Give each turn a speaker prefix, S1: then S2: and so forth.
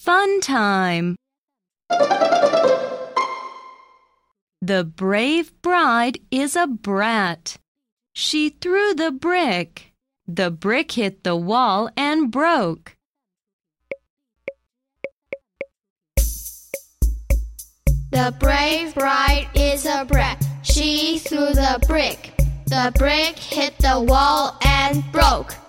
S1: Fun time. The brave bride is a brat. She threw the brick. The brick hit the wall and broke.
S2: The brave bride is a brat. She threw the brick. The brick hit the wall and broke.